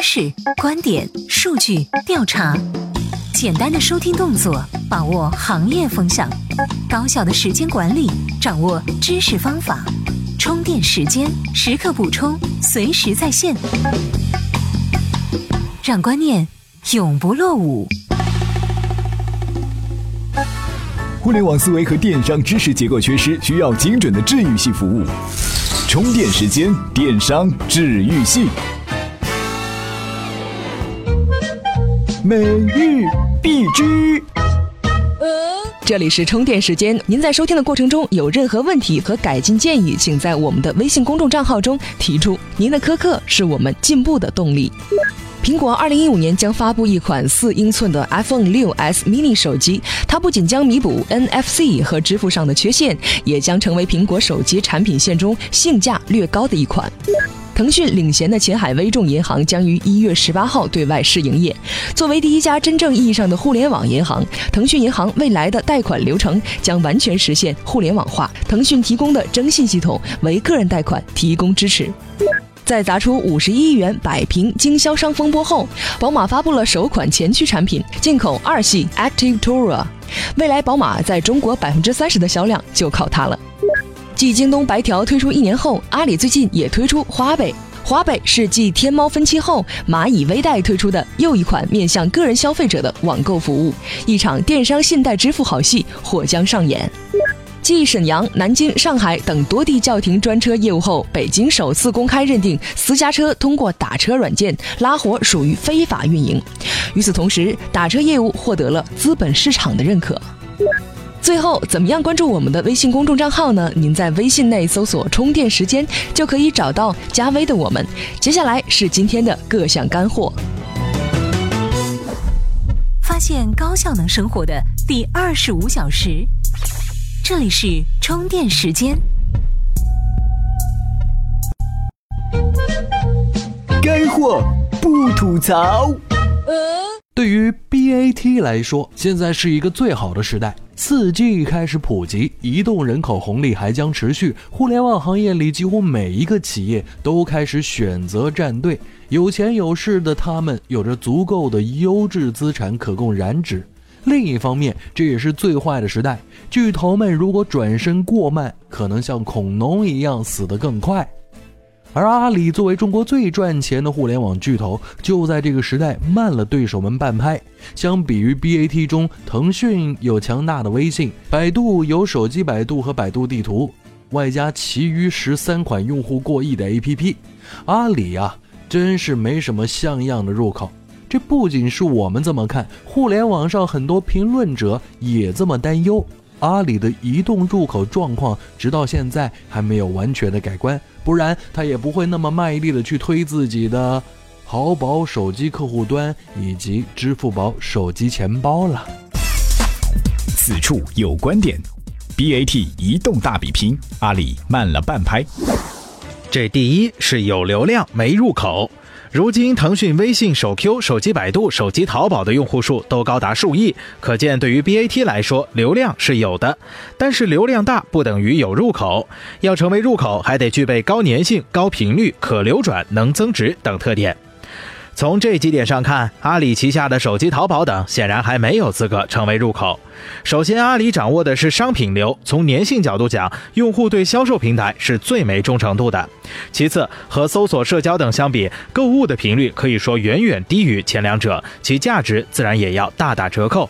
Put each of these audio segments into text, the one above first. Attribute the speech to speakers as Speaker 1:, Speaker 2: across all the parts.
Speaker 1: 趋势、观点、数据、调查，简单的收听动作，把握行业风向；高效的时间管理，掌握知识方法。充电时间，时刻补充，随时在线，让观念永不落伍。
Speaker 2: 互联网思维和电商知识结构缺失，需要精准的治愈系服务。充电时间，电商治愈系。每日必知。
Speaker 3: 这里是充电时间，您在收听的过程中有任何问题和改进建议，请在我们的微信公众账号中提出。您的苛刻是我们进步的动力。苹果二零一五年将发布一款四英寸的 iPhone 六 S mini 手机，它不仅将弥补 NFC 和支付上的缺陷，也将成为苹果手机产品线中性价略高的一款。腾讯领衔的前海微众银行将于一月十八号对外试营业。作为第一家真正意义上的互联网银行，腾讯银行未来的贷款流程将完全实现互联网化。腾讯提供的征信系统为个人贷款提供支持。在砸出五十一亿元百平经销商风波后，宝马发布了首款前驱产品——进口二系 Active Tourer。未来宝马在中国百分之三十的销量就靠它了。继京东白条推出一年后，阿里最近也推出花呗。花呗是继天猫分期后，蚂蚁微贷推出的又一款面向个人消费者的网购服务。一场电商信贷支付好戏或将上演。继沈阳、南京、上海等多地叫停专车业务后，北京首次公开认定私家车通过打车软件拉活属于非法运营。与此同时，打车业务获得了资本市场的认可。最后，怎么样关注我们的微信公众账号呢？您在微信内搜索“充电时间”就可以找到加微的我们。接下来是今天的各项干货。
Speaker 1: 发现高效能生活的第二十五小时，这里是充电时间。
Speaker 2: 干货不吐槽。
Speaker 4: 对于 BAT 来说，现在是一个最好的时代。四 G 开始普及，移动人口红利还将持续。互联网行业里，几乎每一个企业都开始选择站队。有钱有势的他们，有着足够的优质资产可供染指。另一方面，这也是最坏的时代。巨头们如果转身过慢，可能像恐龙一样死得更快。而阿里作为中国最赚钱的互联网巨头，就在这个时代慢了对手们半拍。相比于 BAT 中，腾讯有强大的微信，百度有手机百度和百度地图，外加其余十三款用户过亿的 APP，阿里啊，真是没什么像样的入口。这不仅是我们这么看，互联网上很多评论者也这么担忧。阿里的移动入口状况，直到现在还没有完全的改观，不然他也不会那么卖力的去推自己的淘宝手机客户端以及支付宝手机钱包了。
Speaker 2: 此处有观点，BAT 移动大比拼，阿里慢了半拍。
Speaker 5: 这第一是有流量没入口。如今，腾讯、微信、手 Q、手机百度、手机淘宝的用户数都高达数亿，可见对于 BAT 来说，流量是有的。但是流量大不等于有入口，要成为入口，还得具备高粘性、高频率、可流转、能增值等特点。从这几点上看，阿里旗下的手机淘宝等显然还没有资格成为入口。首先，阿里掌握的是商品流，从粘性角度讲，用户对销售平台是最没忠诚度的。其次，和搜索、社交等相比，购物的频率可以说远远低于前两者，其价值自然也要大打折扣。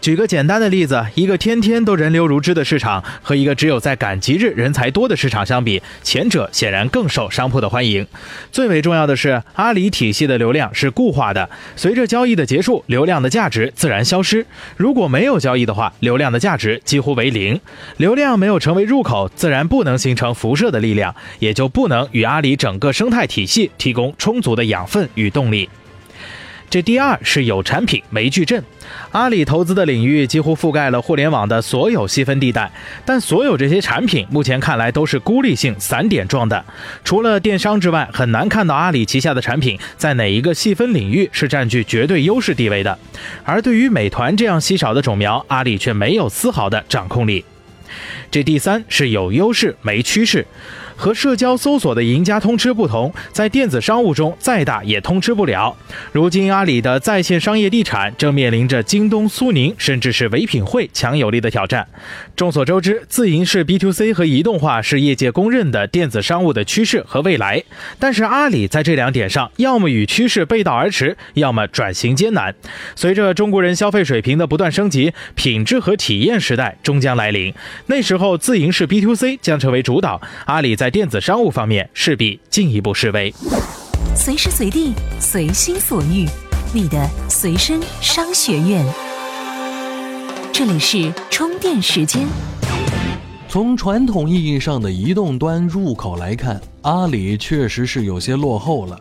Speaker 5: 举个简单的例子，一个天天都人流如织的市场，和一个只有在赶集日人才多的市场相比，前者显然更受商铺的欢迎。最为重要的是，阿里体系的流量是固化的，随着交易的结束，流量的价值自然消失。如果没有交易的话，流量的价值几乎为零。流量没有成为入口，自然不能形成辐射的力量，也就不能与阿里整个生态体系提供充足的养分与动力。这第二是有产品没矩阵，阿里投资的领域几乎覆盖了互联网的所有细分地带，但所有这些产品目前看来都是孤立性散点状的，除了电商之外，很难看到阿里旗下的产品在哪一个细分领域是占据绝对优势地位的。而对于美团这样稀少的种苗，阿里却没有丝毫的掌控力。这第三是有优势没趋势。和社交搜索的赢家通吃不同，在电子商务中再大也通吃不了。如今阿里的在线商业地产正面临着京东、苏宁甚至是唯品会强有力的挑战。众所周知，自营式 B to C 和移动化是业界公认的电子商务的趋势和未来。但是阿里在这两点上，要么与趋势背道而驰，要么转型艰难。随着中国人消费水平的不断升级，品质和体验时代终将来临。那时候，自营式 B to C 将成为主导，阿里在电子商务方面势必进一步示威。
Speaker 1: 随时随地，随心所欲，你的随身商学院。这里是充电时间。
Speaker 4: 从传统意义上的移动端入口来看，阿里确实是有些落后了。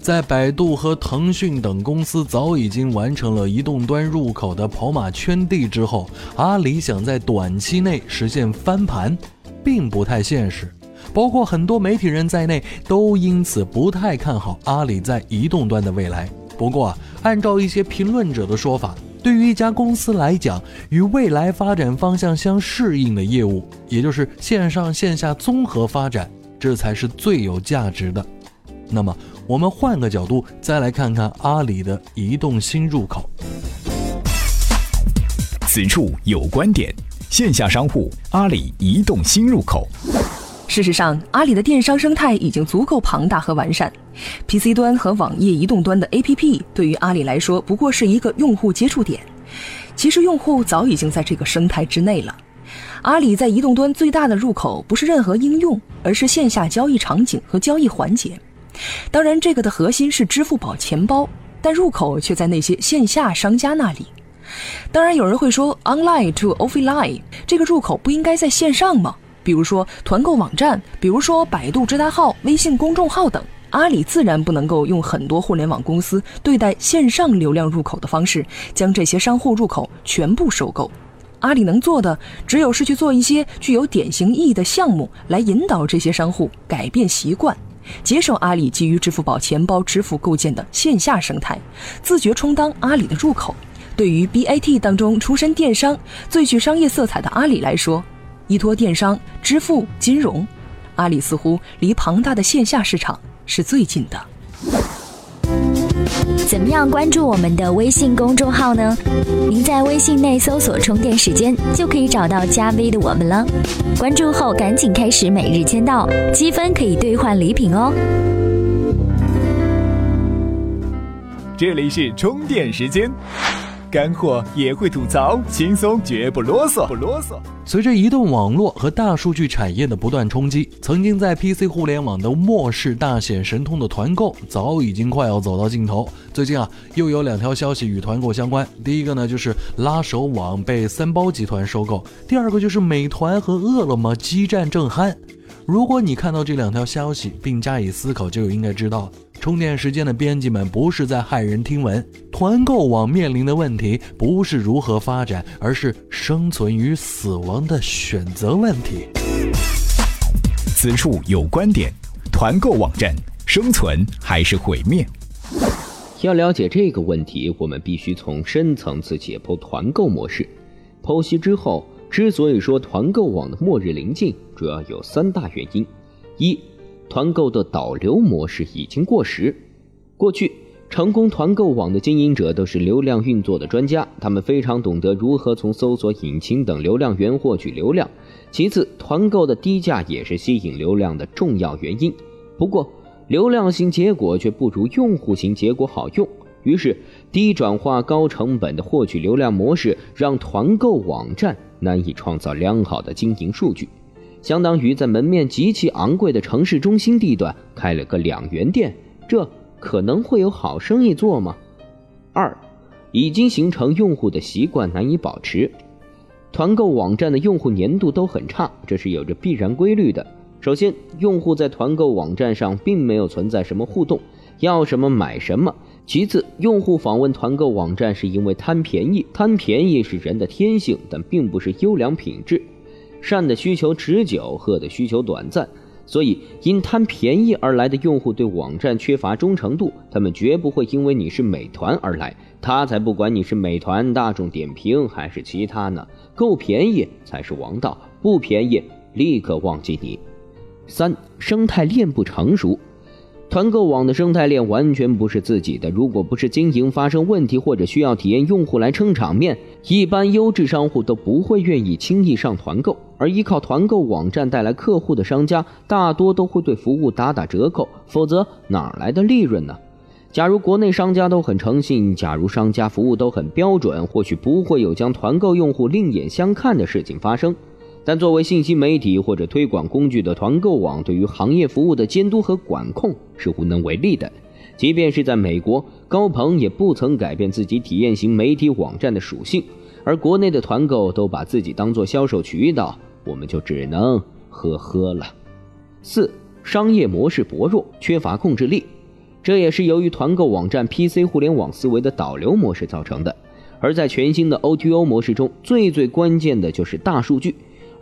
Speaker 4: 在百度和腾讯等公司早已经完成了移动端入口的跑马圈地之后，阿里想在短期内实现翻盘，并不太现实。包括很多媒体人在内，都因此不太看好阿里在移动端的未来。不过，按照一些评论者的说法，对于一家公司来讲，与未来发展方向相适应的业务，也就是线上线下综合发展，这才是最有价值的。那么，我们换个角度再来看看阿里的移动新入口。
Speaker 2: 此处有观点：线下商户阿里移动新入口。
Speaker 3: 事实上，阿里的电商生态已经足够庞大和完善。PC 端和网页移动端的 APP 对于阿里来说不过是一个用户接触点。其实，用户早已经在这个生态之内了。阿里在移动端最大的入口不是任何应用，而是线下交易场景和交易环节。当然，这个的核心是支付宝钱包，但入口却在那些线下商家那里。当然，有人会说，online to offline 这个入口不应该在线上吗？比如说团购网站，比如说百度直达号、微信公众号等。阿里自然不能够用很多互联网公司对待线上流量入口的方式，将这些商户入口全部收购。阿里能做的，只有是去做一些具有典型意义的项目，来引导这些商户改变习惯。接受阿里基于支付宝钱包支付构建的线下生态，自觉充当阿里的入口。对于 BAT 当中出身电商、最具商业色彩的阿里来说，依托电商、支付、金融，阿里似乎离庞大的线下市场是最近的。
Speaker 6: 怎么样关注我们的微信公众号呢？您在微信内搜索“充电时间”就可以找到加 V 的我们了。关注后赶紧开始每日签到，积分可以兑换礼品哦。
Speaker 2: 这里是充电时间。干货也会吐槽，轻松绝不啰嗦，不啰嗦。
Speaker 4: 随着移动网络和大数据产业的不断冲击，曾经在 PC 互联网的末世大显神通的团购，早已经快要走到尽头。最近啊，又有两条消息与团购相关。第一个呢，就是拉手网被三包集团收购；第二个就是美团和饿了么激战正酣。如果你看到这两条消息并加以思考，就应该知道。充电时间的编辑们不是在骇人听闻，团购网面临的问题不是如何发展，而是生存与死亡的选择问题。
Speaker 2: 此处有观点：团购网站生存还是毁灭？
Speaker 7: 要了解这个问题，我们必须从深层次解剖团购模式。剖析之后，之所以说团购网的末日临近，主要有三大原因：一。团购的导流模式已经过时。过去，成功团购网的经营者都是流量运作的专家，他们非常懂得如何从搜索引擎等流量源获取流量。其次，团购的低价也是吸引流量的重要原因。不过，流量型结果却不如用户型结果好用。于是，低转化、高成本的获取流量模式让团购网站难以创造良好的经营数据。相当于在门面极其昂贵的城市中心地段开了个两元店，这可能会有好生意做吗？二，已经形成用户的习惯难以保持，团购网站的用户粘度都很差，这是有着必然规律的。首先，用户在团购网站上并没有存在什么互动，要什么买什么。其次，用户访问团购网站是因为贪便宜，贪便宜是人的天性，但并不是优良品质。善的需求持久，恶的需求短暂，所以因贪便宜而来的用户对网站缺乏忠诚度，他们绝不会因为你是美团而来，他才不管你是美团、大众点评还是其他呢，够便宜才是王道，不便宜立刻忘记你。
Speaker 8: 三、生态链不成熟。团购网的生态链完全不是自己的，如果不是经营发生问题或者需要体验用户来撑场面，一般优质商户都不会愿意轻易上团购。而依靠团购网站带来客户的商家，大多都会对服务打打折扣，否则哪来的利润呢？假如国内商家都很诚信，假如商家服务都很标准，或许不会有将团购用户另眼相看的事情发生。但作为信息媒体或者推广工具的团购网，对于行业服务的监督和管控是无能为力的。即便是在美国，高朋也不曾改变自己体验型媒体网站的属性，而国内的团购都把自己当做销售渠道，我们就只能呵呵了。四、商业模式薄弱，缺乏控制力，这也是由于团购网站 PC 互联网思维的导流模式造成的。而在全新的 O2O 模式中，最最关键的就是大数据。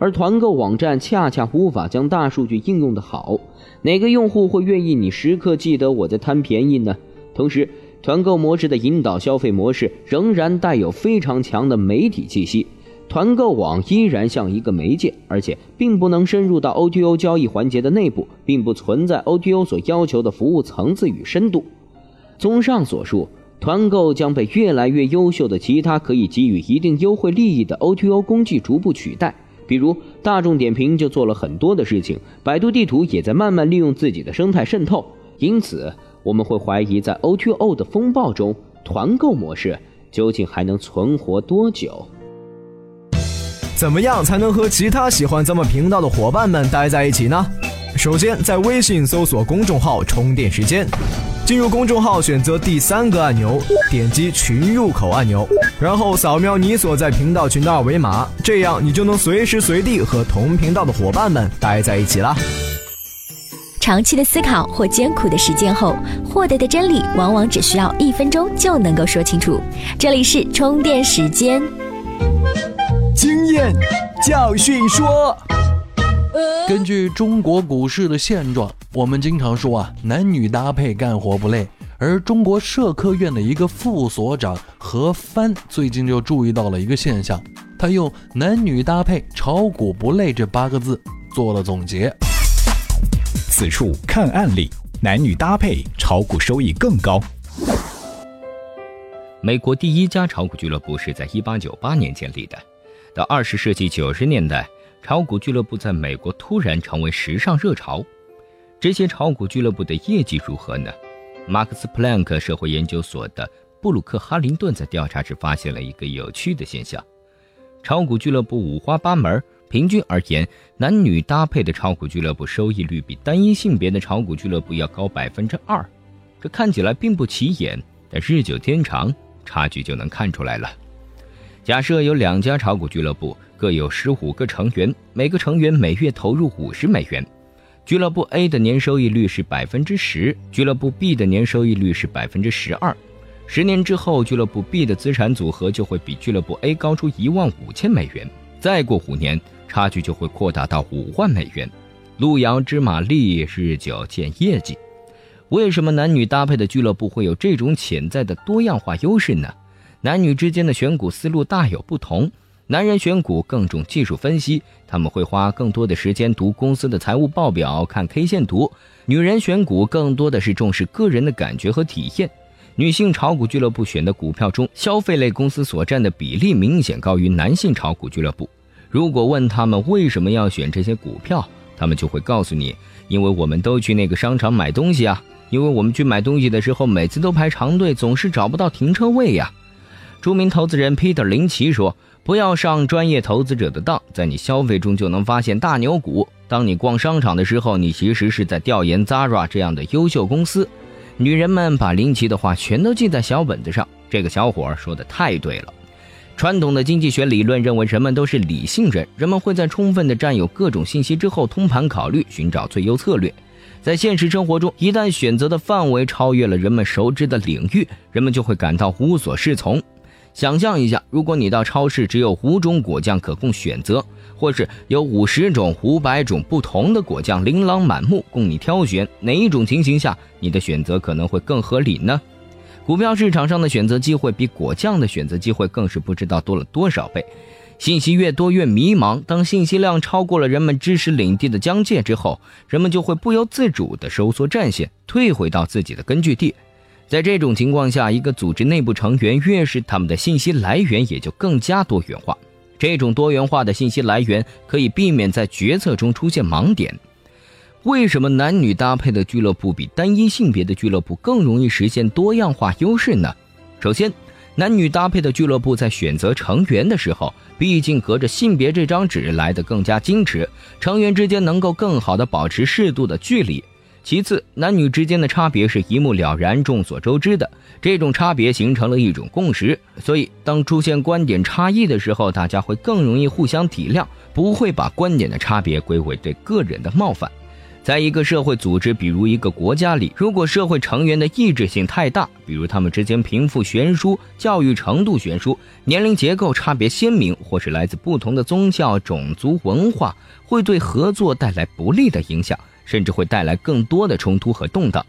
Speaker 8: 而团购网站恰恰无法将大数据应用的好，哪个用户会愿意你时刻记得我在贪便宜呢？同时，团购模式的引导消费模式仍然带有非常强的媒体气息，团购网依然像一个媒介，而且并不能深入到 O2O 交易环节的内部，并不存在 O2O 所要求的服务层次与深度。综上所述，团购将被越来越优秀的其他可以给予一定优惠利益的 O2O 工具逐步取代。比如大众点评就做了很多的事情，百度地图也在慢慢利用自己的生态渗透。因此，我们会怀疑在 O2O 的风暴中，团购模式究竟还能存活多久？
Speaker 9: 怎么样才能和其他喜欢咱们频道的伙伴们待在一起呢？首先，在微信搜索公众号“充电时间”。进入公众号，选择第三个按钮，点击群入口按钮，然后扫描你所在频道群的二维码，这样你就能随时随地和同频道的伙伴们待在一起啦。
Speaker 6: 长期的思考或艰苦的实践后，获得的真理往往只需要一分钟就能够说清楚。这里是充电时间，
Speaker 2: 经验教训说。
Speaker 4: 根据中国股市的现状，我们经常说啊，男女搭配干活不累。而中国社科院的一个副所长何帆最近就注意到了一个现象，他用“男女搭配炒股不累”这八个字做了总结。
Speaker 2: 此处看案例，男女搭配炒股收益更高。
Speaker 7: 美国第一家炒股俱乐部是在1898年建立的，到20世纪90年代。炒股俱乐部在美国突然成为时尚热潮，这些炒股俱乐部的业绩如何呢？马克思普朗克社会研究所的布鲁克哈林顿在调查时发现了一个有趣的现象：炒股俱乐部五花八门，平均而言，男女搭配的炒股俱乐部收益率比单一性别的炒股俱乐部要高百分之二。这看起来并不起眼，但日久天长，差距就能看出来了。假设有两家炒股俱乐部。各有十五个成员，每个成员每月投入五十美元。俱乐部 A 的年收益率是百分之十，俱乐部 B 的年收益率是百分之十二。十年之后，俱乐部 B 的资产组合就会比俱乐部 A 高出一万五千美元。再过五年，差距就会扩大到五万美元。路遥知马力，日久见业绩。为什么男女搭配的俱乐部会有这种潜在的多样化优势呢？男女之间的选股思路大有不同。男人选股更重技术分析，他们会花更多的时间读公司的财务报表、看 K 线图；女人选股更多的是重视个人的感觉和体验。女性炒股俱乐部选的股票中，消费类公司所占的比例明显高于男性炒股俱乐部。如果问他们为什么要选这些股票，他们就会告诉你：因为我们都去那个商场买东西啊，因为我们去买东西的时候每次都排长队，总是找不到停车位呀。著名投资人 Peter 林奇说。不要上专业投资者的当，在你消费中就能发现大牛股。当你逛商场的时候，你其实是在调研 Zara 这样的优秀公司。女人们把林奇的话全都记在小本子上。这个小伙儿说的太对了。传统的经济学理论认为，人们都是理性人，人们会在充分的占有各种信息之后，通盘考虑，寻找最优策略。在现实生活中，一旦选择的范围超越了人们熟知的领域，人们就会感到无所适从。想象一下，如果你到超市只有五种果酱可供选择，或是有五十种、五百种不同的果酱琳琅满目供你挑选，哪一种情形下你的选择可能会更合理呢？股票市场上的选择机会比果酱的选择机会更是不知道多了多少倍。信息越多越迷茫。当信息量超过了人们知识领地的疆界之后，人们就会不由自主地收缩战线，退回到自己的根据地。在这种情况下，一个组织内部成员越是他们的信息来源也就更加多元化。这种多元化的信息来源可以避免在决策中出现盲点。为什么男女搭配的俱乐部比单一性别的俱乐部更容易实现多样化优势呢？首先，男女搭配的俱乐部在选择成员的时候，毕竟隔着性别这张纸来得更加矜持，成员之间能够更好的保持适度的距离。其次，男女之间的差别是一目了然、众所周知的，这种差别形成了一种共识，所以当出现观点差异的时候，大家会更容易互相体谅，不会把观点的差别归为对个人的冒犯。在一个社会组织，比如一个国家里，如果社会成员的意志性太大，比如他们之间贫富悬殊、教育程度悬殊、年龄结构差别鲜明，或是来自不同的宗教、种族、文化，会对合作带来不利的影响，甚至会带来更多的冲突和动荡。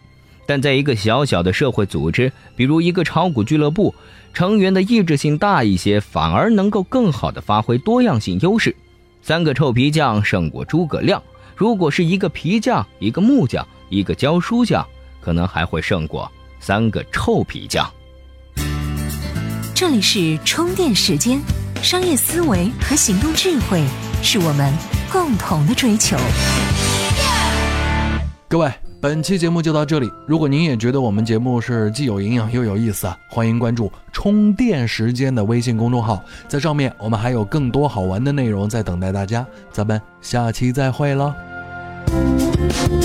Speaker 7: 但在一个小小的社会组织，比如一个炒股俱乐部，成员的意志性大一些，反而能够更好的发挥多样性优势。三个臭皮匠胜过诸葛亮。如果是一个皮匠、一个木匠、一个教书匠，可能还会胜过三个臭皮匠。
Speaker 1: 这里是充电时间，商业思维和行动智慧是我们共同的追求。
Speaker 4: 各位，本期节目就到这里。如果您也觉得我们节目是既有营养又有意思啊，欢迎关注“充电时间”的微信公众号，在上面我们还有更多好玩的内容在等待大家。咱们下期再会了。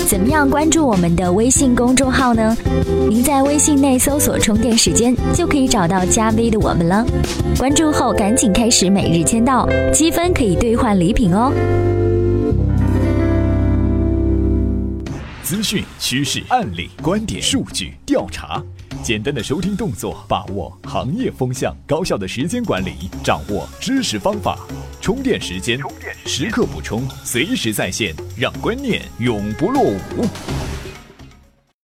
Speaker 6: 怎么样关注我们的微信公众号呢？您在微信内搜索“充电时间”就可以找到加 V 的我们了。关注后赶紧开始每日签到，积分可以兑换礼品哦。
Speaker 2: 资讯、趋势、案例、观点、数据、调查，简单的收听动作，把握行业风向；高效的时间管理，掌握知识方法。充电时间，时刻补充，随时在线，让观念永不落伍。